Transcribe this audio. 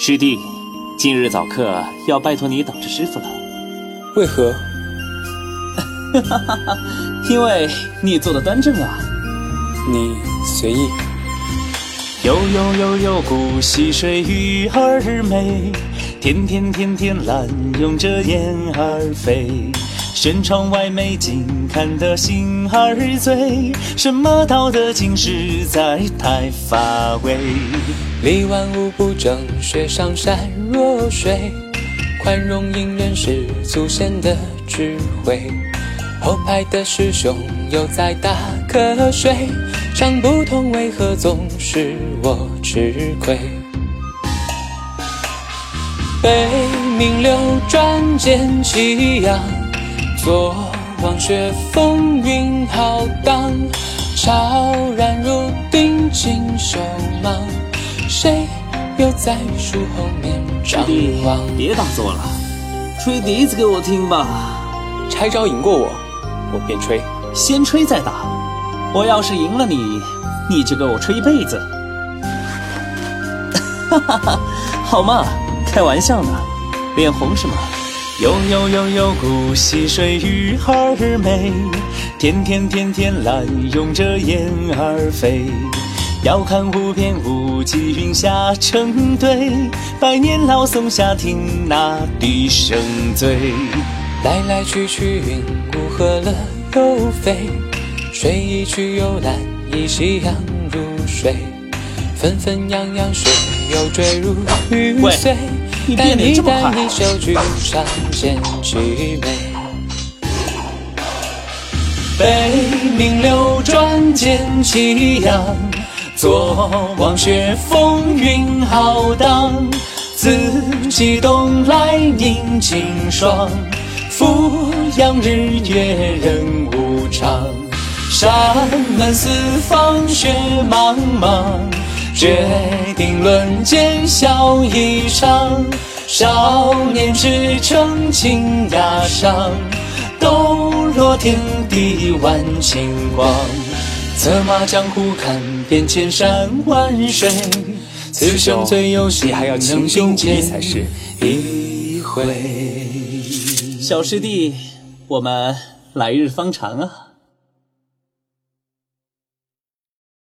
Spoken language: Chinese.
师弟，今日早课要拜托你等着师傅了。为何？哈哈哈哈因为你坐的端正啊。你随意。悠悠悠悠古溪水，鱼儿美；天天天天懒拥着燕儿飞。轩窗外美景，看得心儿醉。什么道德经，实在太乏味。离万物不争，雪上善若水。宽容隐忍是祖先的智慧。后排的师兄又在打瞌睡，想不通为何总是我吃亏。北冥流转见奇阳，左望雪风云浩荡，悄然入定尽手忙，谁又在树后面张望？别打坐了，吹笛子给我听吧。拆招赢过我，我便吹。先吹再打。我要是赢了你，你就给我吹一辈子。哈哈哈，好嘛，开玩笑呢。脸红是吗？悠悠悠悠古溪水，鱼儿美；天天天天懒拥着燕儿飞。遥看无边无际云霞成堆，百年老松下听那笛声醉。来来去去云雾合了又飞，水一去又来，依夕阳如水。纷纷扬扬水又坠入雨碎。带你带你小聚上见曲美。北冥流转见奇阳，坐望雪风云浩荡。自西东来宁清爽，俯仰日月人无常。山门四方雪茫茫。决定论剑笑一场，少年志诚情崖上，抖落天地万顷光。策马江湖看遍千山万水，此生最有幸能修见一回。小师弟，我们来日方长啊！